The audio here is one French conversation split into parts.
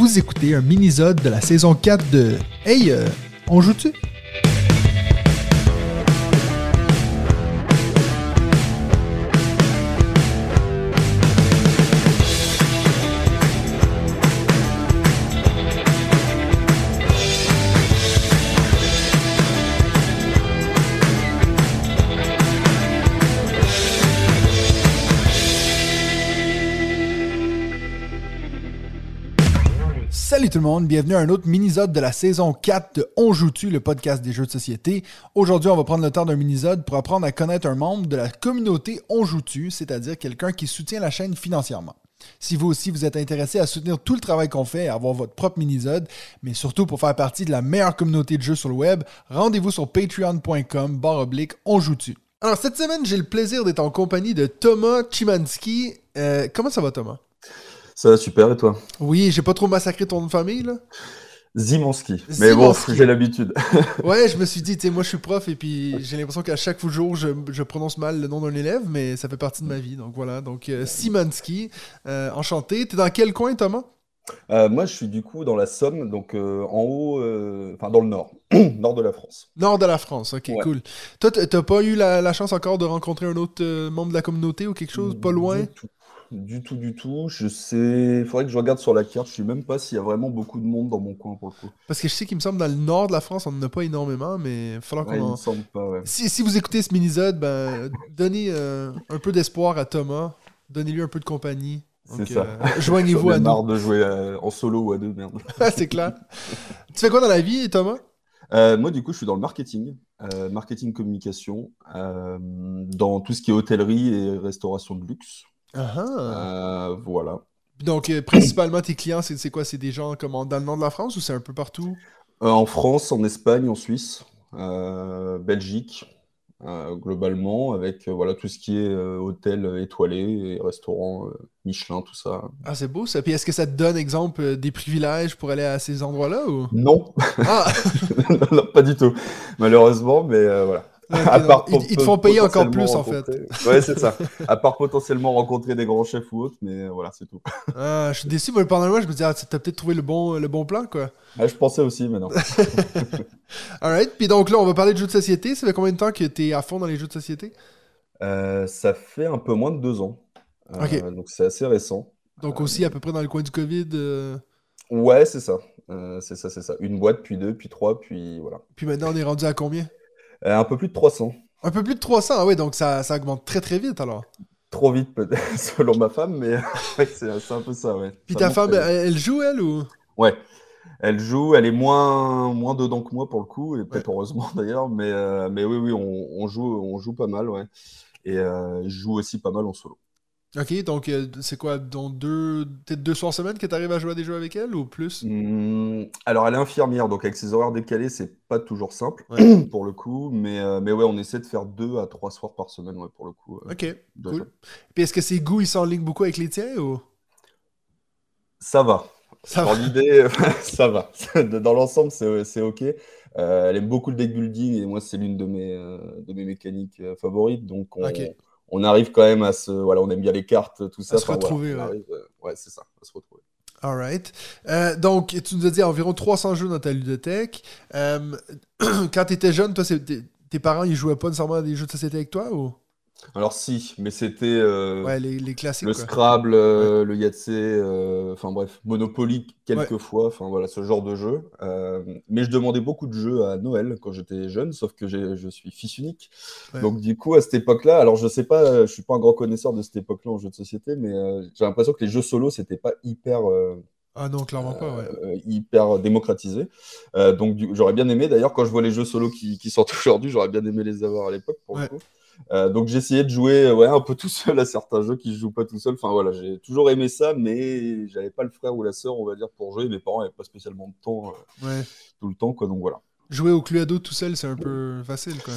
Vous écoutez un mini-zode de la saison 4 de Hey, euh, on joue-tu? Salut tout le monde, bienvenue à un autre mini-zode de la saison 4 de On joue-tu, le podcast des jeux de société. Aujourd'hui, on va prendre le temps d'un mini-zode pour apprendre à connaître un membre de la communauté On joue-tu, c'est-à-dire quelqu'un qui soutient la chaîne financièrement. Si vous aussi vous êtes intéressé à soutenir tout le travail qu'on fait et avoir votre propre mini-zode, mais surtout pour faire partie de la meilleure communauté de jeux sur le web, rendez-vous sur patreon.com barre oblique On. Alors cette semaine, j'ai le plaisir d'être en compagnie de Thomas Chimansky. Euh, comment ça va Thomas? Ça va super, et toi? Oui, j'ai pas trop massacré ton nom de famille, là? Zimanski. Mais bon, j'ai l'habitude. Ouais, je me suis dit, tu sais, moi je suis prof et puis j'ai l'impression qu'à chaque jour je, je prononce mal le nom d'un élève, mais ça fait partie de ma vie. Donc voilà, donc euh, Simansky, euh, enchanté. T'es dans quel coin, Thomas? Euh, moi, je suis du coup dans la Somme, donc euh, en haut, euh, enfin dans le nord, nord de la France. Nord de la France, ok, Ouais. cool. Toi, t'as pas eu la, la chance encore de rencontrer un autre euh, membre de la communauté ou quelque chose, pas loin? Du tout, du tout, du tout. Je sais, il faudrait que je regarde sur la carte. Je sais même pas s'il y a vraiment beaucoup de monde dans mon coin pour le coup. Parce que je sais qu'il me semble dans le nord de la France, on n'en a pas énormément, mais il falloir Ouais, qu'on en... semble pas, ouais. Si, si vous écoutez ce mini-zode, ben, donnez euh, un peu d'espoir à Thomas, donnez-lui un peu de compagnie. C'est ça. euh, Joignez-vous à nous. marre de jouer euh, en solo ou à deux, merde. c'est clair. tu fais quoi dans la vie, Thomas? Euh, moi, du coup, je suis dans le marketing, euh, marketing communication, euh, dans tout ce qui est hôtellerie et restauration de luxe. Ah ah. Euh, voilà. Donc, euh, principalement, tes clients, c'est quoi? C'est des gens comme en- dans le nord de la France ou c'est un peu partout? Euh, en France, en Espagne, en Suisse, euh, Belgique, euh, globalement, avec euh, voilà tout ce qui est euh, hôtel étoilé et restaurant euh, Michelin, tout ça. Ah, c'est beau ça. Puis est-ce que ça te donne, exemple, euh, des privilèges pour aller à ces endroits-là ou? Non, Ah non, pas du tout, malheureusement, mais euh, voilà. À part ils, te font payer encore plus, en fait. Ouais, c'est ça. À part potentiellement rencontrer des grands chefs ou autres, mais euh, voilà, c'est tout. Ah, je suis déçu. Moi, pendant moi, je me disais, ah, t'as peut-être trouvé le bon, le bon plan, quoi. Ah, je pensais aussi, mais non. Alright. Puis donc là, on va parler de jeux de société. Ça fait combien de temps que t'es à fond dans les jeux de société? Euh, ça fait un peu moins de deux ans. Euh, Ok. Donc c'est assez récent. Donc aussi, à peu près dans le coin du COVID. euh, Ouais, c'est ça. Euh, c'est ça, c'est ça. Une boîte, puis deux, puis trois, puis voilà. Puis maintenant, on est rendu à combien? Euh, un peu plus de 300. Un peu plus de 300. Ah ouais, donc ça, ça augmente très très vite alors. Trop vite, peut-être, selon ma femme, mais ouais, c'est un peu ça, ouais. Puis Ça ta femme, elle, elle joue, elle ou? Ouais. Elle joue, elle est moins, moins dedans que moi pour le coup, et peut-être heureusement d'ailleurs, mais, euh, mais oui, oui, on, on joue, on joue pas mal, ouais. Et euh, je joue aussi pas mal en solo. Ok, donc euh, c'est quoi, dans deux, peut-être deux soirs semaine que tu arrives à jouer à des jeux avec elle ou plus? Hum, alors, elle est infirmière, donc avec ses horaires décalés, c'est pas toujours simple Ouais. pour le coup, mais, euh, mais ouais, on essaie de faire deux à trois soirs par semaine, ouais, pour le coup. euh, Ok, cool. jeu. Puis est-ce que ses goûts ils s'enlignent beaucoup avec les tiens ou? Ça va. Ça Dans va l'idée, ça va. Dans l'ensemble, c'est OK. Euh, elle aime beaucoup le deck building et moi, c'est l'une de mes, de mes mécaniques favorites. Donc, on, Ok. on arrive quand même à se. Voilà, on aime bien les cartes, tout ça. se Enfin, voilà, retrouver, on ouais. arrive, euh, ouais, c'est ça, à se retrouver. Alright. Euh, donc, tu nous as dit environ 300 jeux dans ta ludothèque. Euh, quand tu étais jeune, toi, tes parents, ils jouaient pas nécessairement à des jeux de société avec toi ou? Alors, si, mais c'était euh, Ouais, les, les classiques. le quoi. Scrabble, euh, le Yahtzee, euh, enfin bref, Monopoly quelques Ouais. fois, enfin voilà, ce genre de jeu. Mais je demandais beaucoup de jeux à Noël quand j'étais jeune, sauf que je suis fils unique. Donc du coup, à cette époque-là, alors je sais pas, je suis pas un grand connaisseur de cette époque-là en jeux de société, mais j'ai l'impression que les jeux solo, c'était pas hyper, Ah non, clairement pas, ouais. euh, hyper démocratisé. Euh, donc du- j'aurais bien aimé, d'ailleurs, quand je vois les jeux solo qui, qui sortent aujourd'hui, j'aurais bien aimé les avoir à l'époque pour le coup. Euh, donc j'ai essayé de jouer euh, ouais, un peu tout seul à certains jeux qui se jouent pas tout seul. Enfin voilà, j'ai toujours aimé ça, mais j'avais pas le frère ou la sœur, on va dire, pour jouer. Mes parents avaient pas spécialement de temps euh, ouais. tout le temps, quoi. Donc voilà. Jouer au Cluedo tout seul, c'est un peu facile, quoi.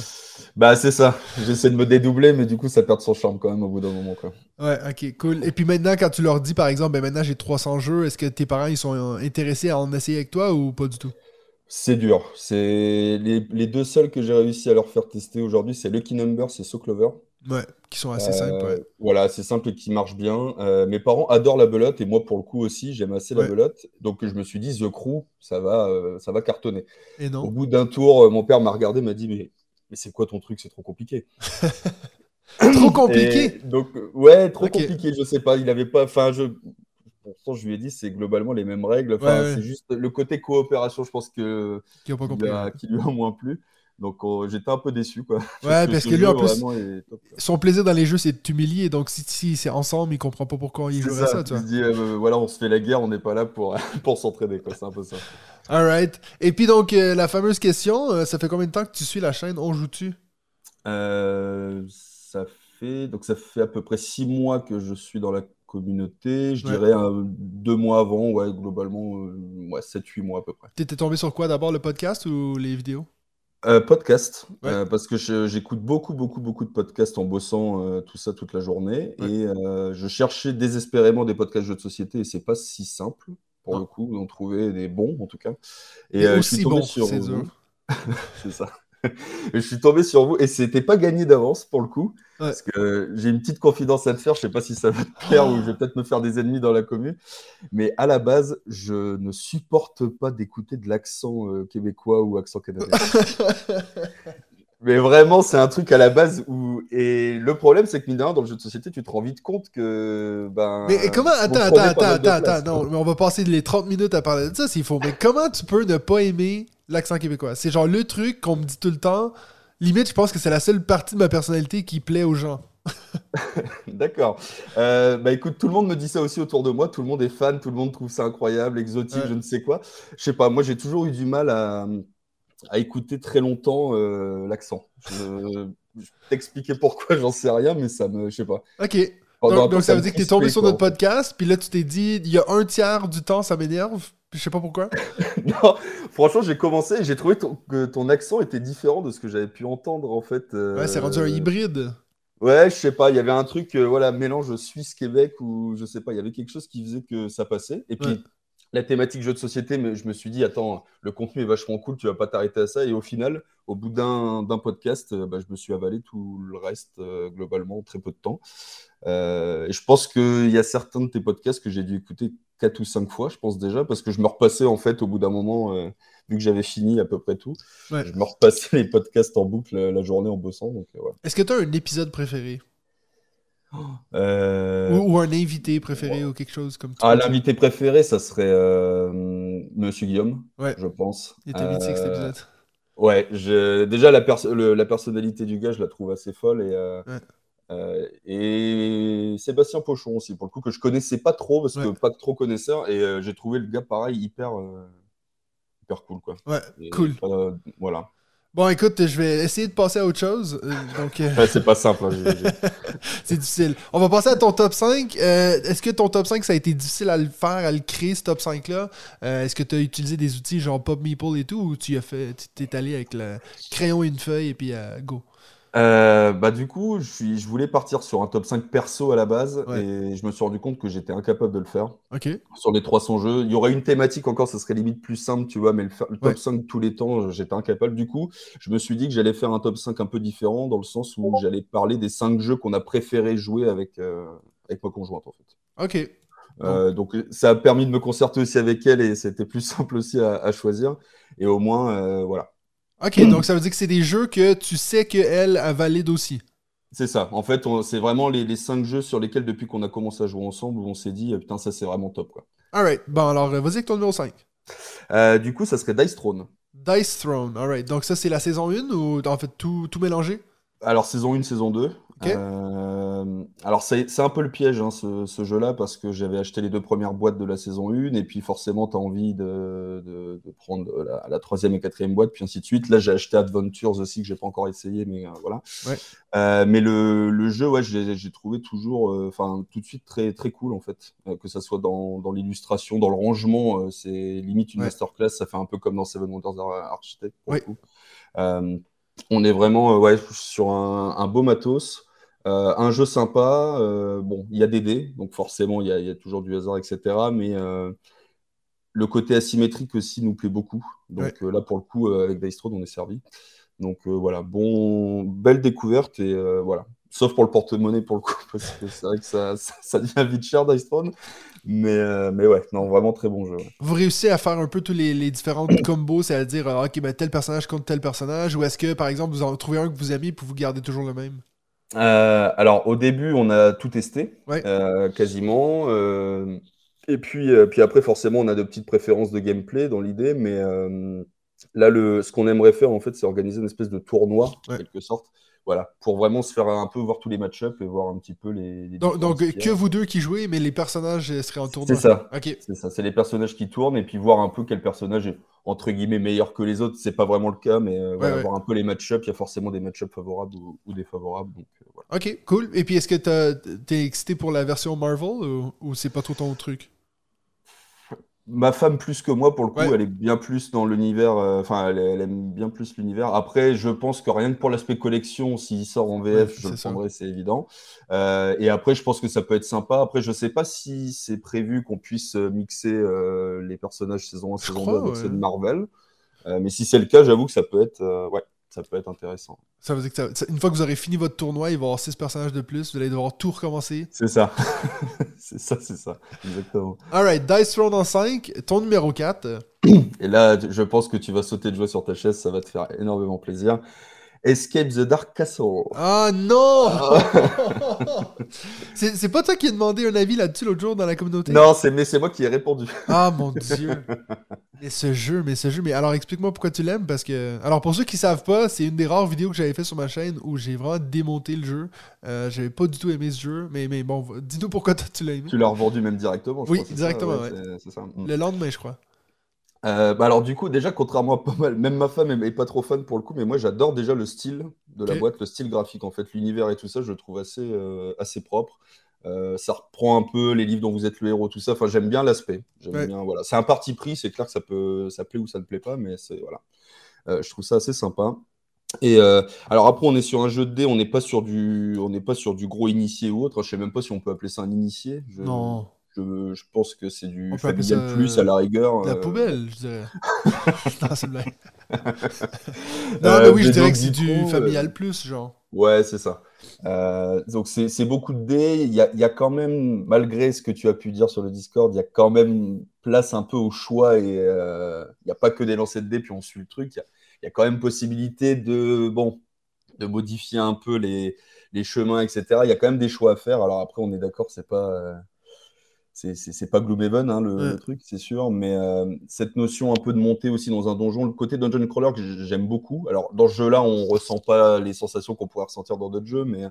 Bah c'est ça. J'essaie de me dédoubler, mais du coup ça perd son charme quand même au bout d'un moment, quoi. Ouais, ok, cool. Et puis maintenant, quand tu leur dis, par exemple, ben maintenant j'ai 300 jeux, est-ce que tes parents, ils sont intéressés à en essayer avec toi ou pas du tout? C'est dur. C'est les, les deux seuls que j'ai réussi à leur faire tester aujourd'hui, c'est Lucky Number, c'est So Clover. Ouais, qui sont assez simples. Euh, voilà, c'est simple et qui marchent bien. Euh, mes parents adorent la belote et moi, pour le coup aussi, j'aime assez la belote. Donc, je me suis dit, The Crew, ça va, euh, ça va cartonner. Et Au bout d'un tour, mon père m'a regardé, m'a dit, mais, mais c'est quoi ton truc? C'est trop compliqué. Trop compliqué. Et donc, ouais, trop compliqué, je sais pas. Il avait pas. Enfin, je. Pourtant, je lui ai dit, c'est globalement les mêmes règles. Enfin, Ouais, ouais. c'est juste le côté coopération, je pense que Qui pas compris. lui a, ouais. qui lui a moins plu. Donc, j'étais un peu déçu, quoi. Ouais, parce ce que lui, en plus, son plaisir dans les jeux, c'est de t'humilier. Donc, si, si c'est ensemble, il comprend pas pourquoi il jouerait ça, ça, tu il vois. se dit, euh, voilà, on se fait la guerre, on n'est pas là pour, pour s'entraider, quoi. C'est un peu ça. Alright. Et puis, donc, euh, la fameuse question, euh, ça fait combien de temps que tu suis la chaîne? On joue-tu ça fait, donc ça fait à peu près six mois que je suis dans la communauté. Je Ouais. dirais un- deux mois avant, ouais, globalement, euh, ouais, 7-8 mois à peu près. T'étais tombé sur quoi d'abord, le podcast ou les vidéos? Euh, podcast, Ouais. euh, parce que j'écoute beaucoup, beaucoup, beaucoup de podcasts en bossant euh, tout ça toute la journée. Et je cherchais désespérément des podcasts jeux de société et c'est pas si simple, pour le coup, d'en trouver des bons en tout cas. Et euh, je aussi suis tombé bon, sur c'est vous. dur. C'est ça. Je suis tombé sur vous et c'était pas gagné d'avance pour le coup. Ouais. Parce que j'ai une petite confidence à te faire. Je sais pas si ça va te plaire ou je vais peut-être me faire des ennemis dans la commune. Mais à la base, je ne supporte pas d'écouter de l'accent euh, québécois ou accent canadien. Mais vraiment, c'est un truc à la base où. Et le problème, c'est que mine de rien, dans le jeu de société, tu te rends vite compte que. Ben, Mais comment Attends, attends, attends, attends, place, attends. Non, mais on va passer les 30 minutes à parler de ça s'il faut. Mais comment tu peux ne pas aimer l'accent québécois C'est genre le truc qu'on me dit tout le temps. Limite, je pense que c'est la seule partie de ma personnalité qui plaît aux gens. D'accord. Euh, bah écoute, tout le monde me dit ça aussi autour de moi. Tout le monde est fan, tout le monde trouve ça incroyable, exotique, Ouais. je ne sais quoi. Je sais pas, moi j'ai toujours eu du mal à, à écouter très longtemps euh, l'accent. Je, je vais t'expliquer pourquoi, j'en sais rien, mais ça me. Je sais pas. Ok. Donc, ça veut dire que t'es tombé crispait, sur notre podcast, puis là tu t'es dit, il y a un tiers du temps, ça m'énerve. Je sais pas pourquoi. Non, franchement, j'ai commencé et j'ai trouvé ton- que ton accent était différent de ce que j'avais pu entendre en fait. Ouais, c'est rendu un euh, hybride. Ouais, je sais pas, il y avait un truc, euh, voilà, mélange Suisse-Québec ou je sais pas, il y avait quelque chose qui faisait que ça passait. Et puis, Ouais. la thématique jeu de société, mais je me suis dit, attends, le contenu est vachement cool, tu vas pas t'arrêter à ça. Et au final, au bout d'un podcast, euh, bah, je me suis avalé tout le reste, euh, globalement, en très peu de temps. Euh, et je pense qu'il y a certains de tes podcasts que j'ai dû écouter quatre ou cinq fois, je pense déjà, parce que je me repassais en fait au bout d'un moment, euh, vu que j'avais fini à peu près tout, Ouais. je me repassais les podcasts en boucle euh, la journée en bossant. Donc, euh, ouais. Est-ce que t'as un épisode préféré? Euh, ou, ou un invité préféré ou quelque chose comme tu Ah, l'invité préféré, ça serait Monsieur Guillaume, Ouais. je pense. Il était mythique cet épisode. Ouais, je... déjà la, le- la personnalité du gars, je la trouve assez folle. Et, euh, et Sébastien Pochon aussi, pour le coup, que je connaissais pas trop, parce que pas trop connaisseur. Et euh, j'ai trouvé le gars pareil, hyper, euh, hyper cool. Quoi. Ouais, Et, cool. voilà. Bon, écoute, je vais essayer de passer à autre chose. donc, Ouais, c'est pas simple. hein, c'est difficile. On va passer à ton top 5. Euh, Est-ce que ton top 5, ça a été difficile à le faire, à le créer, ce top 5-là? Euh, Est-ce que tu as utilisé des outils genre Pop Meeple et tout, ou tu as fait, allé avec le crayon et une feuille et puis go? Euh, bah du coup, je, suis, je voulais partir sur un top 5 perso à la base Ouais. et je me suis rendu compte que j'étais incapable de le faire. Ok. Sur les 300 jeux, il y aurait une thématique encore, ça serait limite plus simple, tu vois, mais le, top Ouais. 5 tous les temps, j'étais incapable. Du coup, je me suis dit que j'allais faire un top 5 un peu différent, dans le sens où j'allais parler des 5 jeux qu'on a préféré jouer avec, euh, avec ma conjointe, en fait. Ok. Euh, donc, ça a permis de me concerter aussi avec elle et c'était plus simple aussi à, à choisir. Et au moins, euh, voilà. Ok, donc ça veut dire que c'est des jeux que tu sais qu'elle a valide aussi. C'est ça. En fait, c'est vraiment les, les 5 jeux sur lesquels, depuis qu'on a commencé à jouer ensemble, où on s'est dit, euh, putain, ça c'est vraiment top, quoi. Alright. Bon, alors, euh, vas-y avec ton numéro 5. Euh, du coup, ça serait Dice Throne. Dice Throne. Alright. Donc, ça, c'est la saison 1 ou en fait tout, tout mélangé? Alors, saison 1, saison 2. Euh, alors, c'est un peu le piège, hein, ce, ce jeu-là, parce que j'avais acheté les deux premières boîtes de la saison 1, et puis forcément, tu as envie de, de- de prendre la, la troisième et quatrième boîte, puis ainsi de suite. Là, j'ai acheté Adventures aussi, que j'ai pas encore essayé, mais euh, voilà. Ouais. Euh, mais le, le jeu, ouais, j'ai trouvé toujours, enfin, tout de suite très, très cool, en fait. Que ça soit dans, dans l'illustration, dans le rangement, c'est limite une Ouais. masterclass. Ça fait un peu comme dans Seven Wonders Ar- Architect, pour Ouais. le coup. On est vraiment euh, ouais, sur un, un beau matos, euh, un jeu sympa. euh, bon, il y a des dés, donc forcément, il y a, il y a toujours du hasard, etc. Mais euh, le côté asymétrique aussi nous plaît beaucoup. Donc là, pour le coup, avec Dice on est servi. Donc voilà, bon, belle découverte et voilà. Sauf pour le porte-monnaie pour le coup, parce que c'est vrai que ça, ça, devient vite cher Dice Throne. Mais, euh, mais ouais, non, vraiment très bon jeu. Vous réussissez à faire un peu tous les, les différentes combos, c'est-à-dire, euh, ok, ben, tel personnage contre tel personnage, ou est-ce que, par exemple, vous en trouvez un que vous aimez pour vous garder toujours le même? Euh, Alors, au début, on a tout testé, quasiment. et puis, puis après, forcément, on a de petites préférences de gameplay dans l'idée, mais là, le, ce qu'on aimerait faire, en fait, c'est organiser une espèce de tournoi, en quelque sorte voilà, pour vraiment se faire un peu voir tous les match-ups et voir un petit peu les. donc, que vous deux qui jouez, mais les personnages seraient en tournoi. C'est ça. C'est ça. C'est les personnages qui tournent et puis voir un peu quel personnage est entre guillemets meilleur que les autres. C'est pas vraiment le cas, mais euh, voir un peu les match-ups. Il y a forcément des match-ups favorables ou, défavorables. Donc, euh, Ok, cool. Et puis est-ce que t'es excité pour la version Marvel ou, ou c'est pas trop ton truc? Ma femme plus que moi, pour le coup, elle est bien plus dans l'univers. Euh, enfin, elle, aime bien plus l'univers. Après, je pense que rien que pour l'aspect collection, s'il sort en VF, je le prendrai, c'est évident. Euh, et après, je pense que ça peut être sympa. Après, je sais pas si c'est prévu qu'on puisse euh, mixer les personnages saison 1, saison 2 avec ceux de Marvel. mais si c'est le cas, j'avoue que ça peut être. ouais ça peut être intéressant. Ça veut dire que une fois que vous aurez fini votre tournoi, il va y avoir 6 personnages de plus, vous allez devoir tout recommencer. C'est ça. c'est ça, c'est ça. Exactement. Alright, Dice Throne en 5, ton numéro 4. Et là, je pense que tu vas sauter de joie sur ta chaise, ça va te faire énormément plaisir. Escape the Dark Castle. Ah non C'est pas toi qui as demandé un avis là-dessus l'autre jour dans la communauté? Non, c'est mais c'est moi qui ai répondu. Ah mon dieu. mais ce jeu, mais ce jeu, mais alors explique-moi pourquoi tu l'aimes parce que alors pour ceux qui savent pas, c'est une des rares vidéos que j'avais fait sur ma chaîne où j'ai vraiment démonté le jeu. Euh, j'avais pas du tout aimé ce jeu, mais mais bon, dis-nous pourquoi tu l'as aimé. Tu l'as revendu même directement. Je oui, directement. ouais. Ça. Mm. Le lendemain, je crois. Euh, bah alors du coup, déjà, contrairement à pas mal, même ma femme est, pas trop fan pour le coup, mais moi j'adore déjà le style de la boîte, le style graphique en fait, l'univers et tout ça, je le trouve assez, euh, assez propre. Euh, ça reprend un peu les livres dont vous êtes le héros, tout ça. Enfin, j'aime bien l'aspect. bien, voilà. C'est un parti pris, c'est clair que ça peut, ça plaît ou ça ne plaît pas, mais c'est voilà. je trouve ça assez sympa. Et alors après, on est sur un jeu de dés, on n'est pas sur du, on n'est pas sur du gros initié ou autre. Je sais même pas si on peut appeler ça un initié. Non. Je, pense que c'est du familial plus à la rigueur. La euh. poubelle, je dirais. non, c'est blague. non, mais oui, je dirais que c'est du euh, familial plus, genre. Ouais, c'est ça. Euh, donc c'est beaucoup de dés. Il y, a, y, a, quand même, malgré ce que tu as pu dire sur le Discord, il y a quand même place un peu au choix et il n'y a pas que des lancers de dés puis on suit le truc. Il y, a, quand même possibilité de, bon, de modifier un peu les, les chemins, etc. Il y a quand même des choix à faire. Alors après, on est d'accord, c'est pas c'est pas Gloomhaven hein, le, truc, c'est sûr, mais euh, cette notion un peu de monter aussi dans un donjon, le côté dungeon crawler que j'aime beaucoup. Alors dans ce jeu-là, on ressent pas les sensations qu'on pourrait ressentir dans d'autres jeux, mais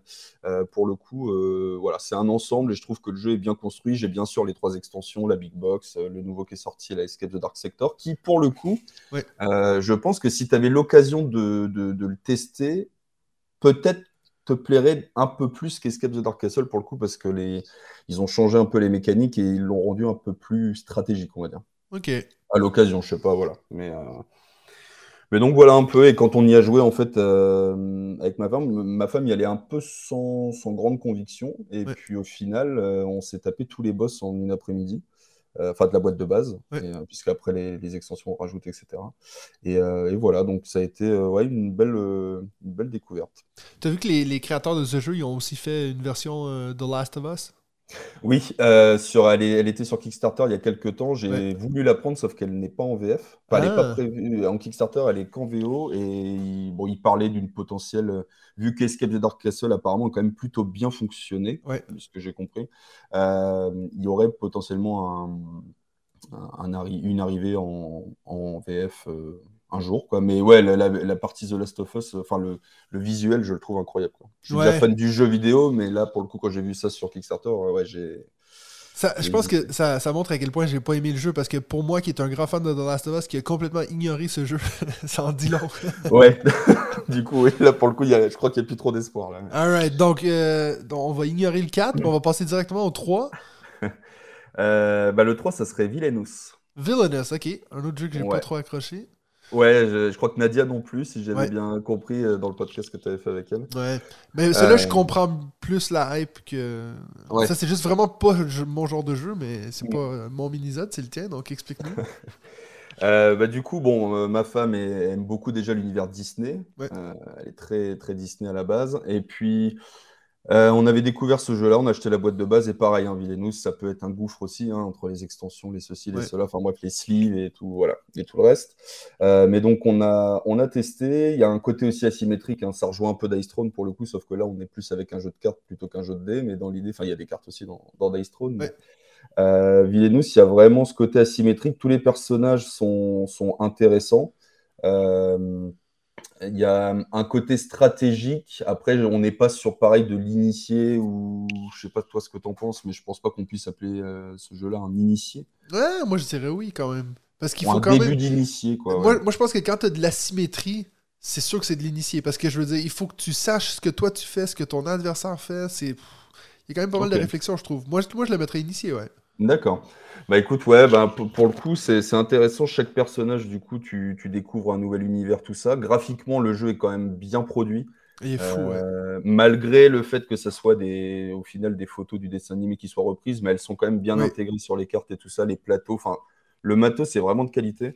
euh, pour le coup, euh, voilà, c'est un ensemble et je trouve que le jeu est bien construit. J'ai bien sûr les trois extensions, la Big Box, le nouveau qui est sorti, la Escape the Dark Sector, qui pour le coup, je pense que si tu avais l'occasion de, de le tester, peut-être te plairait un peu plus qu'Escape the Dark Castle pour le coup parce que les ils ont changé un peu les mécaniques et ils l'ont rendu un peu plus stratégique on va dire. Ok. À l'occasion, je sais pas, voilà. Mais euh, mais donc voilà un peu et quand on y a joué en fait euh, avec ma femme, ma femme y allait un peu sans, sans grande conviction et puis au final euh, on s'est tapé tous les boss en une après-midi. Euh, enfin de la boîte de base, euh, puisqu'après les, les, extensions ont rajouté, etc. Euh, et, voilà, donc ça a été ouais, une, belle, une belle découverte. Tu as vu que les, les, créateurs de ce jeu, ils ont aussi fait une version The Last of Us? Oui, euh, sur, elle, elle, était sur Kickstarter il y a quelques temps. J'ai voulu la prendre, sauf qu'elle n'est pas en VF. elle n'est pas ah. prévue en Kickstarter, elle est qu'en VO. Et il, bon, il parlait d'une potentielle. Vu qu'Escape the Dark Castle apparemment a quand même plutôt bien fonctionné, ce que j'ai compris, euh, il y aurait potentiellement un, un, une arrivée en, en VF. Euh, un jour, quoi. Mais ouais, la, partie The Last of Us, enfin le, le, visuel, je le trouve incroyable. Quoi. Je suis ouais. fan du jeu vidéo, mais là, pour le coup, quand j'ai vu ça sur Kickstarter, ouais, j'ai. Ça, je pense que ça, ça, montre à quel point j'ai pas aimé le jeu parce que pour moi qui est un grand fan de The Last of Us qui a complètement ignoré ce jeu, ça en dit long. ouais, du coup, oui, là pour le coup, y a, je crois qu'il n'y a plus trop d'espoir. Alright, donc, euh, donc, on va ignorer le 4, on va passer directement au 3. euh, bah, le 3, ça serait Villainous. Villainous, ok. Un autre jeu que j'ai pas trop accroché. Ouais, je, crois que Nadia non plus, si j'avais bien compris euh, dans le podcast que tu avais fait avec elle. Ouais. Mais celui-là, je euh, comprends plus la hype que. Ça, c'est juste vraiment pas mon genre de jeu, mais c'est pas mon mini-zode, c'est le tien, donc explique-nous. Euh, bah, du coup, bon, ma femme aime beaucoup déjà l'univers Disney. elle est très, très Disney à la base. Et puis, Euh, on avait découvert ce jeu-là, on a acheté la boîte de base et pareil, hein, ça peut être un gouffre aussi hein, entre les extensions, les ceci, les cela, enfin bref, les sleeves et tout, voilà, et tout le reste. Euh, mais donc on a, on a testé. Il y a un côté aussi asymétrique, hein, ça rejoint un peu Dice Throne pour le coup, sauf que là on est plus avec un jeu de cartes plutôt qu'un jeu de dés, mais dans l'idée, enfin il y a des cartes aussi dans, dans Dice Throne. Euh, Villainous, il y a vraiment ce côté asymétrique. Tous les personnages sont, sont intéressants. Euh, il y a un côté stratégique. Après, on n'est pas sur pareil de l'initié ou je sais pas toi ce que tu en penses, mais je pense pas qu'on puisse appeler euh, ce jeu-là un initié. Ouais, moi je dirais oui quand même. Parce qu'il faut un quand début d'initié quoi. Moi, moi, je pense que quand tu as de l'asymétrie, c'est sûr que c'est de l'initié. Parce que je veux dire, il faut que tu saches ce que toi tu fais, ce que ton adversaire fait. C'est il y a quand même pas mal de réflexion, je trouve. Moi, moi, je le mettrais initié, ouais. D'accord. Bah écoute, ouais, bah, pour, le coup, c'est intéressant. Chaque personnage, du coup, tu, découvres un nouvel univers, tout ça. Graphiquement, le jeu est quand même bien produit. Il est fou, euh, Malgré le fait que ça soit des, au final des photos du dessin animé qui soient reprises, mais elles sont quand même bien intégrées sur les cartes et tout ça, les plateaux. Enfin, le matos, c'est vraiment de qualité.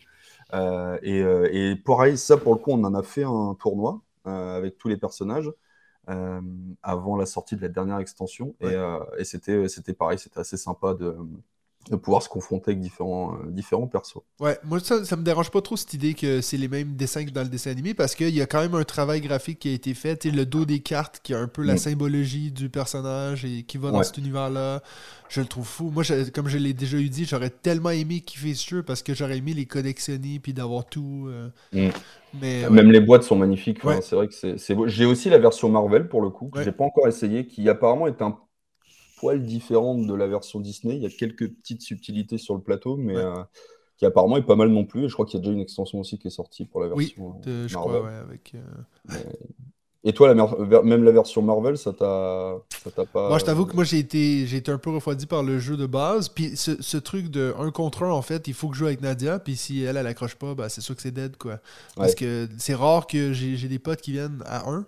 Euh, et, euh, et, pareil, ça, pour le coup, on en a fait un tournoi avec tous les personnages. Avant la sortie de la dernière extension. Et, et c'était pareil, c'était assez sympa de, de pouvoir se confronter avec différents, euh, différents persos. Ouais, moi ça, ça me dérange pas trop cette idée que c'est les mêmes dessins que dans le dessin animé parce qu'il y a quand même un travail graphique qui a été fait. le dos des cartes qui a un peu la mm. symbologie du personnage et qui va dans cet univers-là. Je le trouve fou. Moi, comme je l'ai déjà eu dit, j'aurais tellement aimé kiffer ce jeu parce que j'aurais aimé les collectionner puis d'avoir tout. Euh. Mm. Mais, Même les boîtes sont magnifiques. c'est vrai que c'est beau. J'ai aussi la version Marvel pour le coup, que j'ai pas encore essayé, qui apparemment est un poil différente de la version Disney. Il y a quelques petites subtilités sur le plateau, mais euh, qui apparemment est pas mal non plus. Et je crois qu'il y a déjà une extension aussi qui est sortie pour la version. Oui, je crois, ouais, avec. Euh, et toi, la même la version Marvel, ça t'a pas. Moi, je t'avoue que moi, j'ai été, j'ai été un peu refroidi par le jeu de base. Puis ce, truc de 1 contre 1, en fait, il faut que je joue avec Nadia. Puis si elle, elle accroche pas, bah, c'est sûr que c'est dead, quoi. Parce que c'est rare que j'ai des potes qui viennent à 1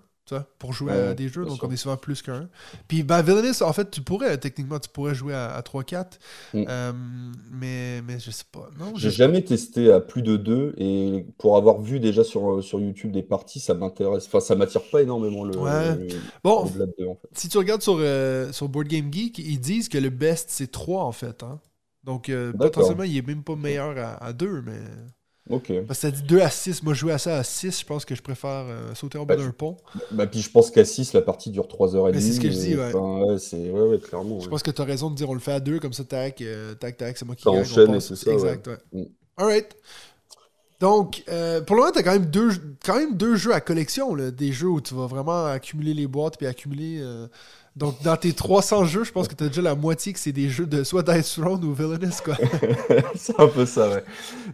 pour jouer à des jeux, donc on est souvent plus qu'un. Puis ben, Villainous, en fait, tu pourrais, techniquement, tu pourrais jouer à, 3-4, mm. euh, mais, mais je sais pas. J'ai jamais testé à plus de 2, et pour avoir vu déjà sur, sur YouTube des parties, ça m'intéresse, enfin, ça m'attire pas énormément le, bon, Si tu regardes sur, euh, sur Board Game Geek, ils disent que le best, c'est 3, en fait. Hein? Donc, euh, potentiellement, il est même pas meilleur à, à 2, mais... Ok. Parce que ça dit 2 à 6. Moi, jouer à ça à 6, je pense que je préfère euh, sauter en bas bah, d'un pont. Bah, puis je pense qu'à 6, la partie dure 3h30. c'est ce que je dis, ouais. ouais, c'est... ouais, ouais, clairement. Je pense que tu as raison de dire on le fait à 2, comme ça, tac, euh, tac, tac, c'est moi qui gagne. enchaîne, c'est ça. Exact, ouais. Mm. Alright. Donc, euh, pour le moment, tu as quand même, deux, quand même deux jeux à collection, là, des jeux où tu vas vraiment accumuler les boîtes puis accumuler. Donc, dans tes 300 jeux, je pense que tu as déjà la moitié que c'est des jeux de soit Dice Throne ou Villainous, quoi. c'est un peu ça, ouais.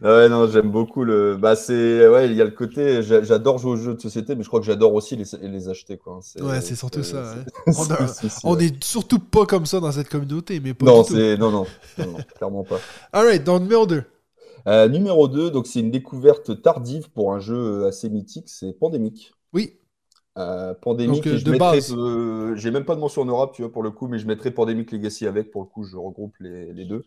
Ouais, non, j'aime beaucoup le. Bah, c'est. Ouais, il y a le côté. J'adore jouer aux jeux de société, mais je crois que j'adore aussi les, les acheter, quoi. Ouais, c'est surtout ça. On, est surtout pas comme ça dans cette communauté, mais pas non, du tout. Non, non, non, clairement pas. Alright, donc numéro 2. Euh, numéro 2, donc c'est une découverte tardive pour un jeu assez mythique, c'est Pandémique. Oui. Euh, Pandémique, euh, je j'ai même pas de mention en Europe, tu vois, pour le coup, mais je mettrais Pandémique Legacy avec, pour le coup, je regroupe les, deux.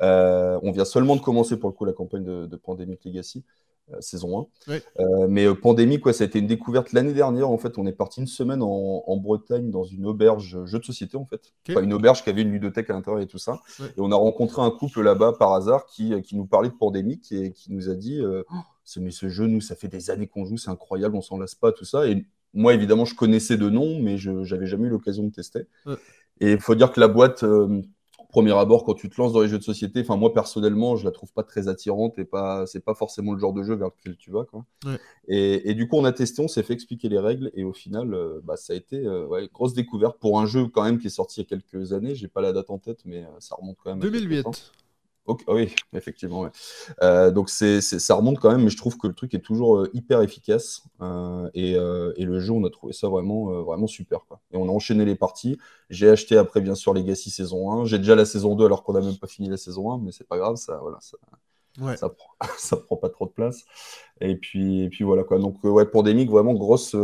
on vient seulement de commencer, pour le coup, la campagne de, de Pandémique Legacy. Euh, saison 1. Euh, mais euh, Pandémie, quoi, ça a été une découverte l'année dernière. En fait, on est parti une semaine en, Bretagne dans une auberge jeu de société, en fait. une auberge qui avait une ludothèque à l'intérieur et tout ça. Et on a rencontré un couple là-bas par hasard qui, qui nous parlait de Pandémie et qui nous a dit oh, ce jeu, nous, ça fait des années qu'on joue, c'est incroyable, on s'en lasse pas, tout ça. Et moi, évidemment, je connaissais de nom, mais je n'avais jamais eu l'occasion de tester. Et il faut dire que la boîte, premier abord, quand tu te lances dans les jeux de société, enfin moi personnellement, je la trouve pas très attirante et pas, c'est pas forcément le genre de jeu vers lequel tu vas. Quoi. Et, du coup, on a testé, on s'est fait expliquer les règles et au final, euh, bah, ça a été euh, ouais, grosse découverte pour un jeu quand même qui est sorti il y a quelques années. J'ai pas la date en tête, mais euh, ça remonte quand même. 2008. Oui, effectivement. Euh, donc c'est, ça remonte quand même, mais je trouve que le truc est toujours euh, hyper efficace. Euh, et, le jeu, on a trouvé ça vraiment, vraiment super. Et on a enchaîné les parties. J'ai acheté après, bien sûr, Legacy saison 1. J'ai déjà la saison 2 alors qu'on n'a même pas fini la saison 1, mais c'est pas grave, ça, voilà, ça, ça, prend, ça prend pas trop de place. Et puis, et puis voilà quoi. Donc, ouais, pour Demic, vraiment grosse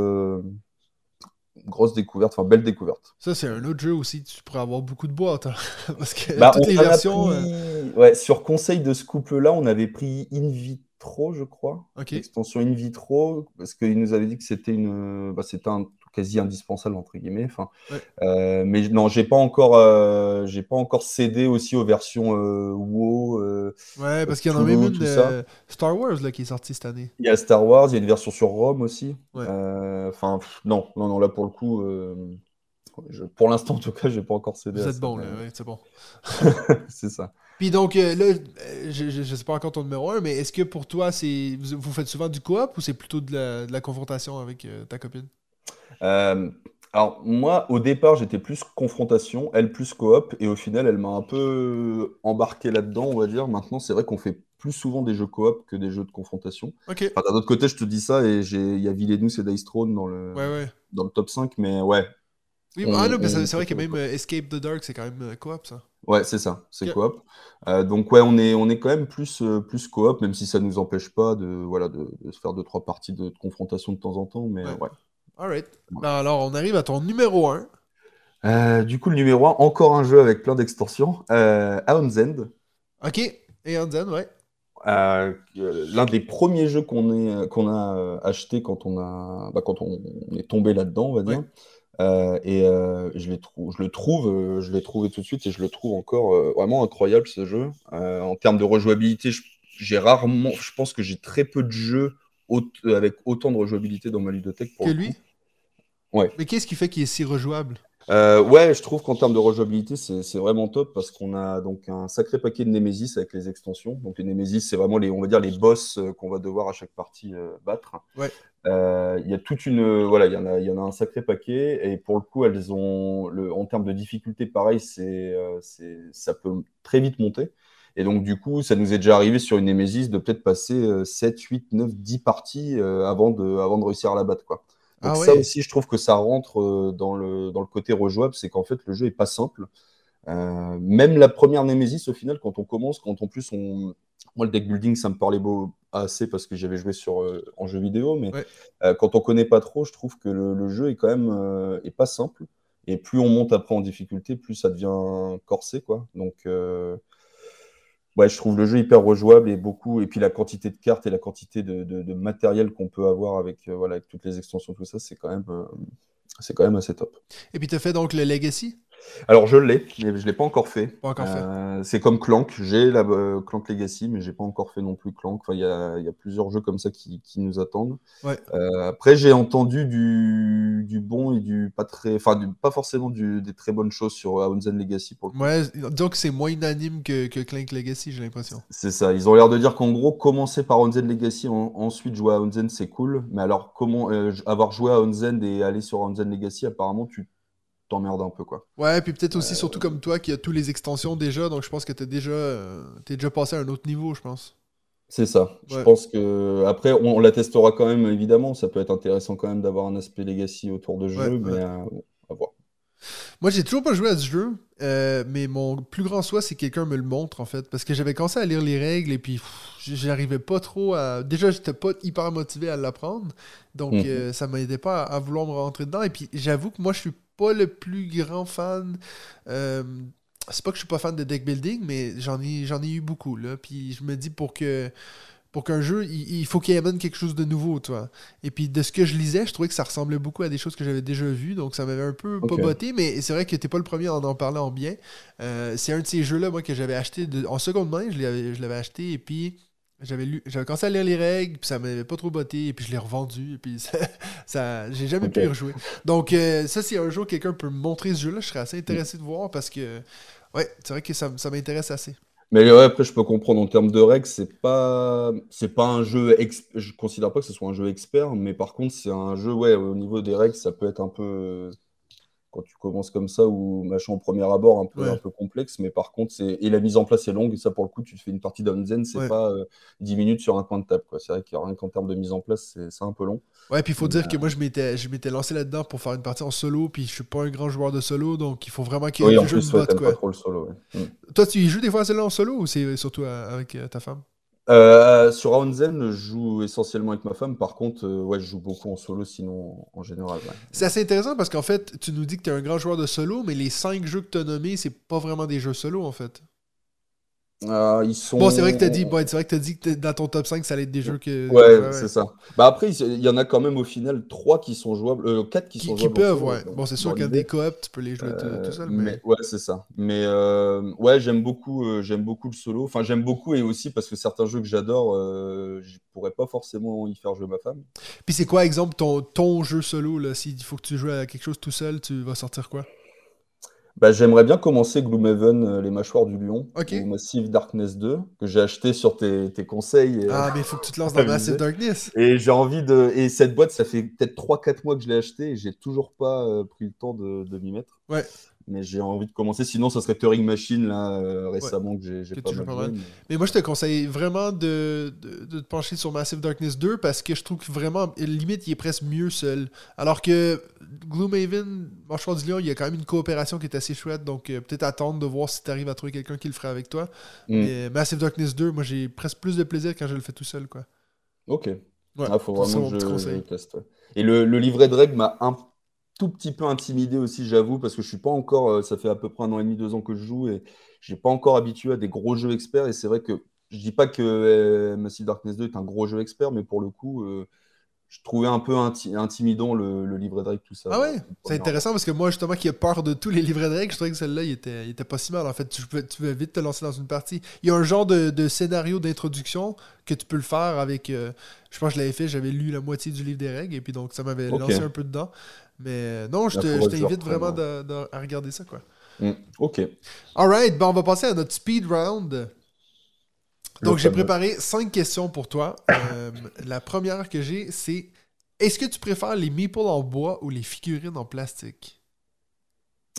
grosse découverte, enfin belle découverte. Ça, c'est un autre jeu aussi, tu pourrais avoir beaucoup de boîtes. Hein. Parce que bah, toutes les versions. Euh, ouais, sur conseil de ce couple-là, on avait pris In Vitro, je crois. Extension In Vitro, parce qu'il nous avait dit que c'était une. Bah, c'était un quasi indispensable entre guillemets. Enfin, Ouais. euh, mais non, j'ai pas encore, euh, j'ai pas encore cédé aussi aux versions euh, WoW. Ouais, parce qu'il y en a même une de. Star Wars là, qui est sortie cette année. Il y a Star Wars, il y a une version sur Rome aussi. Enfin, non, non, non, là pour le coup, je- pour l'instant en tout cas, j'ai pas encore cédé. Vous êtes bon, là, ouais, c'est bon. c'est ça. Puis donc, euh, là, je, je, je sais pas encore ton numéro 1, mais est-ce que pour toi, c'est vous, vous faites souvent du coop ou c'est plutôt de la, de la confrontation avec euh, ta copine? Euh, alors moi, au départ, j'étais plus confrontation, elle plus coop, et au final, elle m'a un peu embarqué là-dedans, on va dire. Maintenant, c'est vrai qu'on fait plus souvent des jeux coop que des jeux de confrontation. Ok. Enfin, d'un autre côté, je te dis ça, et il y a Villeneuve et Dice Throne dans le, Ouais, ouais. dans le top 5, mais ouais, Oui, On- ah, non, mais on c'est vrai que même euh, Escape the Dark, c'est quand même euh, coop, ça. ouais, c'est ça, c'est coop. Euh, donc ouais, on est, on est quand même plus, euh, plus coop, même si ça nous empêche pas de, voilà, de, de se faire deux, trois parties de, de confrontation de temps en temps, mais Ouais. ouais. Alright. Ben alors, on arrive à ton numéro 1. Euh, du coup, le numéro 1, encore un jeu avec plein d'extorsions, euh, Aon's End. Ok. Et Anzen, ouais. Euh, euh, l'un des premiers jeux qu'on a acheté quand on a bah, quand on, est tombé là-dedans, on va dire. Ouais. Euh, et euh, je, trou- je le trouve, euh, je l'ai trouvé tout de suite et je le trouve encore vraiment incroyable ce jeu. En termes de rejouabilité, je- j'ai rarement, je pense que j'ai très peu de jeux aut- avec autant de rejouabilité dans ma ludothèque pour Que lui? coup. Ouais. Mais qu'est-ce qui fait qu'il est si rejouable? Euh, ouais, je trouve qu'en termes de rejouabilité, c'est vraiment top parce qu'on a donc un sacré paquet de Nemesis avec les extensions. Donc les Nemesis, c'est vraiment les, on va dire, les boss euh, qu'on va devoir à chaque partie euh, battre. Ouais. Euh, Il y a toute une, voilà, il y en a, il y en a un sacré paquet et pour le coup, elles ont, le, en termes de difficulté, pareil, c'est, ça peut très vite monter. Et donc du coup, ça nous est déjà arrivé sur une Nemesis de peut-être passer euh, 7, 8, 9, 10 parties avant de, avant de réussir à la battre, quoi. Donc Ah ça aussi, je trouve que ça rentre euh, dans le, dans le côté rejouable, c'est qu'en fait, le jeu est pas simple. Euh, même la première Nemesis, au final, quand on commence, quand en plus on... Moi, le deck building, ça me parlait beau assez parce que j'avais joué sur, euh, en jeu vidéo, mais Ouais. euh, quand on connaît pas trop, je trouve que le, le jeu est quand même est pas simple. Et plus on monte après en difficulté, plus ça devient corsé, quoi. Donc, ouais, je trouve le jeu hyper rejouable et beaucoup. Et puis la quantité de cartes et la quantité de, matériel qu'on peut avoir avec, euh, voilà, avec toutes les extensions, tout ça, c'est quand même, euh, c'est quand même assez top. Et puis, t'as fait donc le Legacy? Alors je l'ai, mais je l'ai pas encore fait. Pas encore fait. Euh, c'est comme Clank, j'ai la euh, Clank Legacy, mais j'ai pas encore fait non plus Clank. Enfin, il y a, il y a plusieurs jeux comme ça qui, qui nous attendent. Ouais. Euh, après, j'ai entendu du, du bon et du pas très, enfin, pas forcément du- des très bonnes choses sur Aonzen Legacy pour le coup. Ouais, disons que c'est moins unanime que, que Clank Legacy, j'ai l'impression. C'est ça. Ils ont l'air de dire qu'en gros, commencer par Onzen Legacy, en- ensuite jouer à Onzen, c'est cool. Mais alors, comment avoir joué à Onzen et aller sur Onzen Legacy, apparemment, tu t'emmerdes un peu, quoi. Ouais, puis peut-être aussi, Euh, surtout comme toi, qui a tous les extensions déjà, donc je pense que t'es déjà, euh, t'es déjà passé à un autre niveau, je pense. C'est ça. Je pense que après, on, on la testera quand même, évidemment. Ça peut être intéressant quand même d'avoir un aspect Legacy autour de Ouais, jeu, ouais. mais euh, bon, à voir. Moi, j'ai toujours pas joué à ce jeu, euh, mais mon plus grand souhait, c'est que quelqu'un me le montre, en fait. Parce que j'avais commencé à lire les règles et puis j'arrivais pas trop à. Déjà, j'étais pas hyper motivé à l'apprendre. Donc, Mhm. euh, ça m'aidait pas à, à vouloir me rentrer dedans. Et puis, j'avoue que moi, je suis pas le plus grand fan. euh, c'est pas que je suis pas fan de deck building, mais j'en ai, j'en ai eu beaucoup, là. Puis, je me dis pour que. Pour qu'un jeu, il, il faut qu'il amène quelque chose de nouveau, toi. Et puis de ce que je lisais, je trouvais que ça ressemblait beaucoup à des choses que j'avais déjà vues, donc ça m'avait un peu pas botté, mais c'est vrai que t'es pas le premier à en parler en bien. Euh, c'est un de ces jeux-là, moi, que j'avais acheté de- en seconde main, je l'avais, je l'avais acheté, et puis j'avais lu, j'avais commencé à lire les règles, puis ça m'avait pas trop botté, et puis je l'ai revendu, et puis ça, ça- j'ai jamais pu y rejouer. Donc euh, ça, si un jour quelqu'un peut me montrer ce jeu-là, je serais assez intéressé de voir, parce que, ouais, c'est vrai que ça, ça m'intéresse assez. Mais ouais, après, je peux comprendre en termes de règles, c'est pas, c'est pas un jeu, ex... je considère pas que ce soit un jeu expert, mais par contre, c'est un jeu, ouais, au niveau des règles, ça peut être un peu, quand tu commences comme ça, ou machin au premier abord, un peu, Ouais. un peu complexe, mais par contre, c'est, et la mise en place est longue, et ça, pour le coup, tu te fais une partie d'Onzen, c'est Ouais. pas euh, 10 minutes sur un coin de table, quoi. C'est vrai qu'il y a rien qu'en termes de mise en place, c'est, un peu long. Ouais, puis il faut Mais, dire que moi, je m'étais, je m'étais lancé là-dedans pour faire une partie en solo, puis je suis pas un grand joueur de solo, donc il faut vraiment que Oui, en le jeu plus, ouais, botte, t'aimes quoi. pas trop le solo, ouais. Mm. Toi, tu y joues des fois à celle-là en solo ou c'est surtout euh, avec euh, ta femme? Euh, sur Aonzen, je joue essentiellement avec ma femme. Par contre, euh, ouais, je joue beaucoup en solo, sinon en général. C'est assez intéressant parce qu'en fait, tu nous dis que tu es un grand joueur de solo, mais les cinq jeux que tu as nommés, c'est pas vraiment des jeux solo en fait. Euh, ils sont... Bon, c'est vrai que t'as dit, bon, c'est vrai que t'as dit que dans ton top 5, ça allait être des jeux que. Ouais, c'est ça. Bah après, il y en a quand même au final 3 qui sont jouables, euh, 4 qui, qui sont qui jouables. peuvent, en solo, ouais. dans- Bon, c'est sûr qu'il y a des coop, tu peux les jouer tout- Euh, tout seul, mais... mais. ouais, c'est ça. Mais euh, ouais, j'aime beaucoup, euh, j'aime beaucoup le solo. Enfin, j'aime beaucoup et aussi parce que certains jeux que j'adore, je pourrais pas forcément y faire jouer ma femme. Puis c'est quoi, exemple, ton, ton jeu solo, là, s'il faut que tu joues à quelque chose tout seul, tu vas sortir quoi? Bah, j'aimerais bien commencer Gloomhaven, euh, les mâchoires du lion, Ok. ou Massive Darkness 2, que j'ai acheté sur tes, tes conseils. et, euh, Ah, mais il faut que tu te lances dans. Massive Darkness. Et j'ai envie de. Et cette boîte, ça fait peut-être 3-4 mois que je l'ai achetée et j'ai toujours pas euh, pris le temps de, de m'y mettre. Ouais. Mais j'ai envie de commencer. Sinon, ça serait Turing Machine, là, euh, récemment, que j'ai pas mal joué, mais- Mais moi, je te conseille vraiment de, de, de te pencher sur Massive Darkness 2 parce que je trouve que vraiment, limite, il est presque mieux seul. Alors que Gloomhaven, Mâchoire du Lion, il y a quand même une coopération qui est assez chouette. Donc, euh, peut-être attendre de voir si tu arrives à trouver quelqu'un qui le ferait avec toi. Mm. Mais Massive Darkness 2, moi, j'ai presque plus de plaisir quand je le fais tout seul. quoi. Ok. Ouais, Ah, faut vraiment que je, je teste. Et le, le livret de règles m'a un tout petit peu intimidé aussi, j'avoue, parce que je suis pas encore. euh, Ça fait à peu près un an et demi, deux ans que je joue et j'ai pas encore habitué à des gros jeux experts. Et c'est vrai que je dis pas que euh, Massive Darkness 2 est un gros jeu expert, mais pour le coup, euh, je trouvais un peu inti- intimidant le, le livret de règles, tout ça. Ah ouais, c'est intéressant parce que moi, justement, qui ai peur de tous les livrets de règles, je trouvais que celle-là, il était, il était pas si mal. En fait, tu peux, tu peux vite te lancer dans une partie. Il y a un genre de, de scénario d'introduction que tu peux le faire avec. euh, je pense que je l'avais fait, j'avais lu la moitié du livre des règles et puis donc ça m'avait lancé un peu dedans. Mais euh, non, je t'invite vraiment de- de- à regarder ça, quoi. Mm, Ok. Alright, ben on va passer à notre speed round. Donc, j'ai préparé cinq questions pour toi. Euh, la première que j'ai, c'est est-ce que tu préfères les meeples en bois ou les figurines en plastique?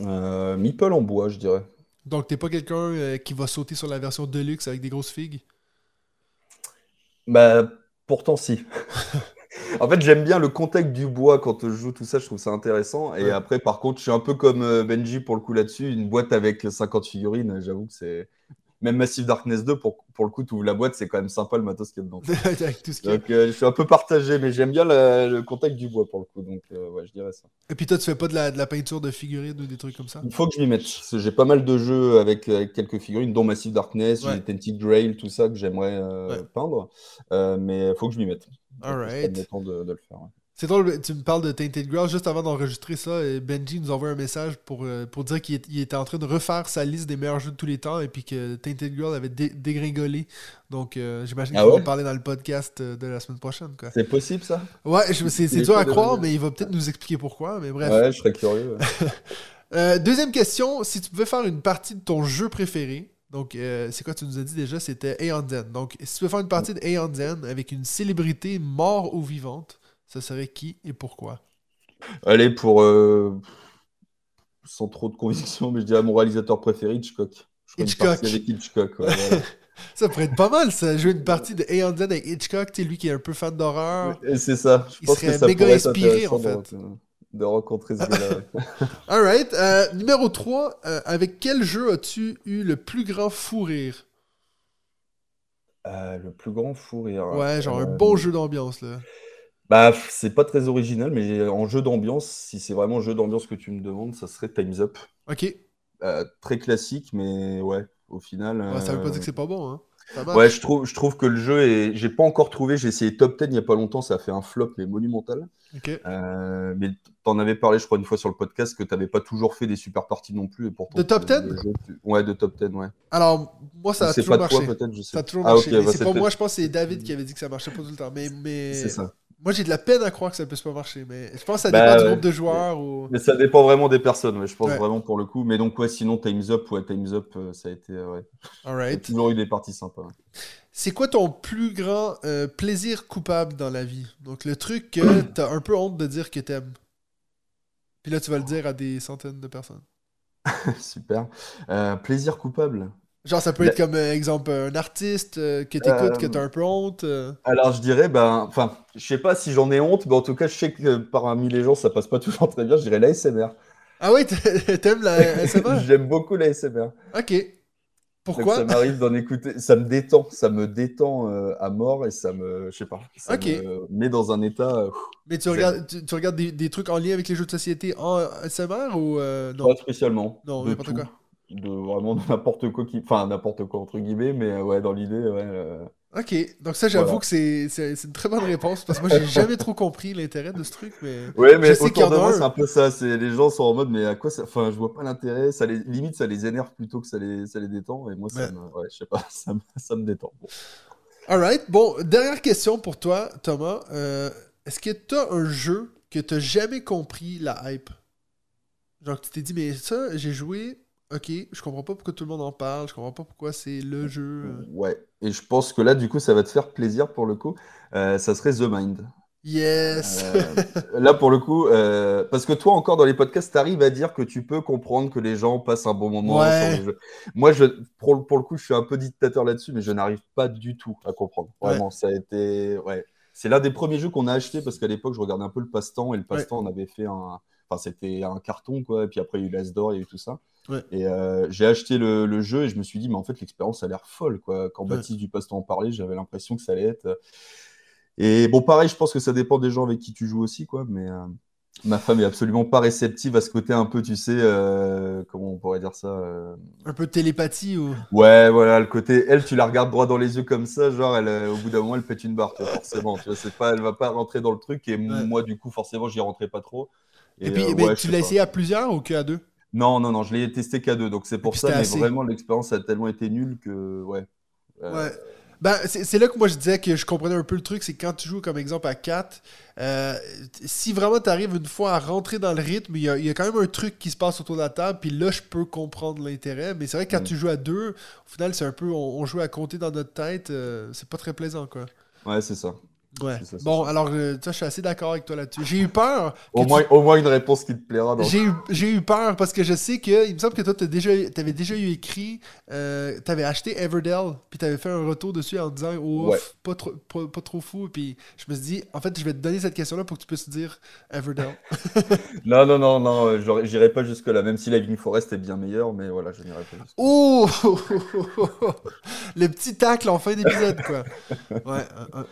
Euh, Meeple en bois, je dirais. Donc, t'es pas quelqu'un euh, qui va sauter sur la version deluxe avec des grosses figues? Bah, pourtant, si. En fait, j'aime bien le contact du bois quand je joue tout ça, je trouve ça intéressant. Et Ouais. après, par contre, je suis un peu comme euh, Benji pour le coup là-dessus. Une boîte avec 50 figurines, j'avoue que c'est. Même Massive Darkness 2, pour, pour le coup, tu ouvres la boîte, c'est quand même sympa le matos qu'il y a dedans. avec tout ce. Donc, euh, je suis un peu partagé, mais j'aime bien la- le contact du bois pour le coup. Donc, euh, ouais, je dirais ça. Et puis toi, tu fais pas de la, de la peinture de figurines ou des trucs comme ça? Il faut que je m'y mette. J'ai pas mal de jeux avec, avec quelques figurines, dont Massive Darkness, Ouais. Tented Grail, tout ça que j'aimerais euh, Ouais. peindre. Mais il faut que je m'y mette. C'est le temps de, de le faire. ouais. C'est drôle, tu me parles de Tainted Grail. Juste avant d'enregistrer ça, et Benji nous envoie un message pour, euh, pour dire qu'il était en train de refaire sa liste des meilleurs jeux de tous les temps et puis que Tainted Grail avait dé- dégringolé. Donc, euh, j'imagine Ah qu'il va ouais? en parler dans le podcast euh, de la semaine prochaine. C'est possible ça? Ouais, c'est dur à croire, mais il va peut-être nous expliquer pourquoi. Mais bref. Ouais, je serais curieux. ouais. Euh, deuxième question, si tu pouvais faire une partie de ton jeu préféré, donc euh, c'est quoi tu nous as dit déjà, c'était Aeon Zen. Donc si tu pouvais faire une partie de Aeon Zen avec une célébrité mort ou vivante, ça serait qui et pourquoi Allez, pour. euh, Sans trop de conviction, mais je dirais mon réalisateur préféré, Hitchcock. Je Hitchcock. avec Hitchcock. ouais, voilà. Ça pourrait être pas mal ça, jouer une partie de Aeon avec Hitchcock, sais, lui qui est un peu fan d'horreur. Et c'est ça. Je Il pense serait que ça méga inspiré, en fait. De, de rencontrer ce gars-là. Alright, euh, numéro 3, avec quel jeu as-tu eu le plus grand fou rire? Euh, le plus grand fou rire. Ouais, genre un Euh, bon jeu d'ambiance là. Bah, c'est pas très original, mais en jeu d'ambiance, si c'est vraiment jeu d'ambiance que tu me demandes, ça serait Time's Up. Ok, Euh, très classique, mais ouais, au final. Ouais, ça veut pas euh, dire que c'est pas bon, hein. Ouais, je trouve, je trouve que le jeu est. J'ai pas encore trouvé, j'ai essayé Top 10 il y a pas longtemps, ça a fait un flop, mais monumental. Ok. Euh, mais t'en avais parlé, je crois, une fois sur le podcast, que t'avais pas toujours fait des super parties non plus. Et pourtant, De Top tu- 10? le jeu, tu- Ouais, de Top 10, ouais. Alors, moi ça a c'est toujours pas toi, marché. peut-être, je sais Ça a pas. toujours Ah, marché. ok, mais bah, c'est pas moi, je pense que c'est David qui avait dit que ça marchait pas tout le temps. Mais, mais... C'est ça. Moi j'ai de la peine à croire que ça puisse pas marcher. Mais je pense que ça Bah, dépend du groupe de joueurs. Ou... Mais ça dépend vraiment des personnes, ouais, je pense Ouais. vraiment pour le coup. Mais donc, ouais, sinon, Time's Up, ouais, Time's Up, euh, ça a été. euh, ouais. J'ai Alright. toujours eu des parties sympas. C'est quoi ton plus grand euh, plaisir coupable dans la vie? Donc le truc que t'as un peu honte de dire que t'aimes. Puis là tu vas le dire à des centaines de personnes. Super. Euh, plaisir coupable? Genre ça peut être comme euh, exemple un artiste euh, que t'écoutes, que Euh, t'as un peu honte. euh. Alors, je dirais, ben, enfin, je sais pas si j'en ai honte, mais en tout cas, je sais que parmi les gens, ça passe pas toujours très bien. Je dirais l'ASMR. Ah t'a- t'aimes la SMR? J'aime beaucoup l'ASMR. Ok. Donc, Pourquoi? ça m'arrive d'en écouter. Ça me détend. Ça me détend euh, à mort et ça me, je sais pas, ça Ok. me met dans un état. euh, Mais tu regardes, tu, tu regardes des, des trucs en lien avec les jeux de société en SMR ou euh, non? Pas spécialement. Non, n'importe tout. quoi. De vraiment n'importe quoi qui. Enfin, n'importe quoi entre guillemets, mais ouais, dans l'idée, ouais. Euh, ok, donc ça, j'avoue que c'est une très bonne réponse parce que moi, j'ai jamais trop compris l'intérêt de ce truc. Mais ouais, mais je autour de moi, c'est un peu ça. Les gens sont en mode, mais à quoi ça. Enfin, je vois pas l'intérêt. Ça les... Limite, ça les énerve plutôt que ça les, ça les détend. Et moi, ça me. Ouais, je sais pas, ça me, ça me détend. Bon. Alright, bon, dernière question pour toi, Thomas. Euh, est-ce que tu as un jeu que tu jamais compris la hype? Genre, tu t'es dit, mais ça, j'ai joué, ok, je comprends pas pourquoi tout le monde en parle, je comprends pas pourquoi c'est le jeu. Euh. Ouais, et je pense que là, du coup, ça va te faire plaisir pour le coup. Euh, ça serait The Mind. Yes euh, Là, pour le coup, parce que toi, encore dans les podcasts, tu arrives à dire que tu peux comprendre que les gens passent un bon moment ouais. sur le jeu. Moi, je, pour, pour, le coup, je suis un peu dictateur là-dessus, mais je n'arrive pas du tout à comprendre. Vraiment, ça a été. Ouais. C'est l'un des premiers jeux qu'on a acheté parce qu'à l'époque, je regardais un peu le passe-temps et le passe-temps, on avait fait un c'était un carton, quoi. Et puis après, il y a eu l'As d'or, il y a eu tout ça. Et euh, j'ai acheté le, jeu et je me suis dit, mais en fait, l'expérience a l'air folle, quoi. Quand Baptiste du Passe en parlait, j'avais l'impression que ça allait être. Et bon, pareil, je pense que ça dépend des gens avec qui tu joues aussi, quoi. Mais euh, ma femme est absolument pas réceptive à ce côté un peu, tu sais, euh, comment on pourrait dire ça Un peu de télépathie ou? Ouais, voilà, le côté. Elle, tu la regardes droit dans les yeux comme ça, genre, elle, au bout d'un moment, elle pète une barre, forcément. Tu vois, c'est pas, elle va pas rentrer dans le truc et moi, du coup, forcément, j'y rentrais pas trop. Et, puis, euh, tu l'as essayé à plusieurs ou qu'à deux? Non, non, non, je l'ai testé qu'à deux. Donc c'est pour ça, mais vraiment, l'expérience a tellement été nulle que, ouais. Euh, ouais. Ben, c'est là que moi je disais que je comprenais un peu le truc, c'est quand tu joues comme exemple à 4, euh, si vraiment tu arrives une fois à rentrer dans le rythme, il y, a, quand même un truc qui se passe autour de la table, puis là je peux comprendre l'intérêt, mais c'est vrai que quand mm. tu joues à 2, au final c'est un peu, on, joue à compter dans notre tête, c'est pas très plaisant quoi. Ouais, c'est ça. Ouais. bon, alors, euh, je suis assez d'accord avec toi là-dessus. J'ai eu peur. Au moins, au moins une réponse qui te plaira. J'ai eu, eu peur parce que je sais que. Il me semble que toi, tu déjà, avais déjà eu écrit. Euh, tu avais acheté Everdell, puis tu avais fait un retour dessus en disant Ouf, pas, trop, pas, trop fou. Puis je me suis dit, en fait, je vais te donner cette question-là pour que tu puisses dire Everdell. non, non, non, non, euh, j'irai pas jusque-là, même si Living Forest est bien meilleur, mais voilà, je n'irai pas jusque-là. Oh Le petit tacle en fin d'épisode, quoi. Ouais,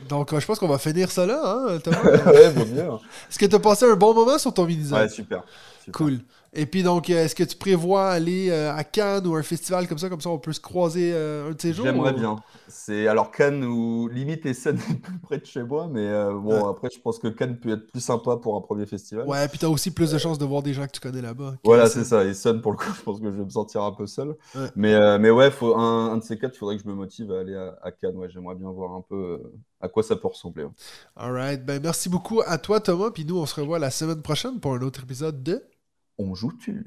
donc je pense qu'on on va finir ça là, hein, Thomas? ouais. Hein. Est-ce que tu as passé un bon moment sur ton mini Ouais, super. Cool. Et puis donc, euh, est-ce que tu prévois aller euh, à Cannes ou un festival comme ça, comme ça on peut se croiser euh, un de ces jours J'aimerais bien. C'est alors Cannes ou limite Essen plus près de chez moi, mais bon après je pense que Cannes peut être plus sympa pour un premier festival. Ouais, puis tu as aussi plus de chances de voir des gens que tu connais là-bas. Voilà, c'est ça. Essen pour le coup, je pense que je vais me sentir un peu seul. Mais mais ouais, faut un, de ces quatre, il faudrait que je me motive à aller à, Cannes. Ouais, j'aimerais bien voir un peu à quoi ça peut ressembler. Alright, ben merci beaucoup à toi Thomas, puis nous on se revoit la semaine prochaine pour un autre épisode de on joue-tu?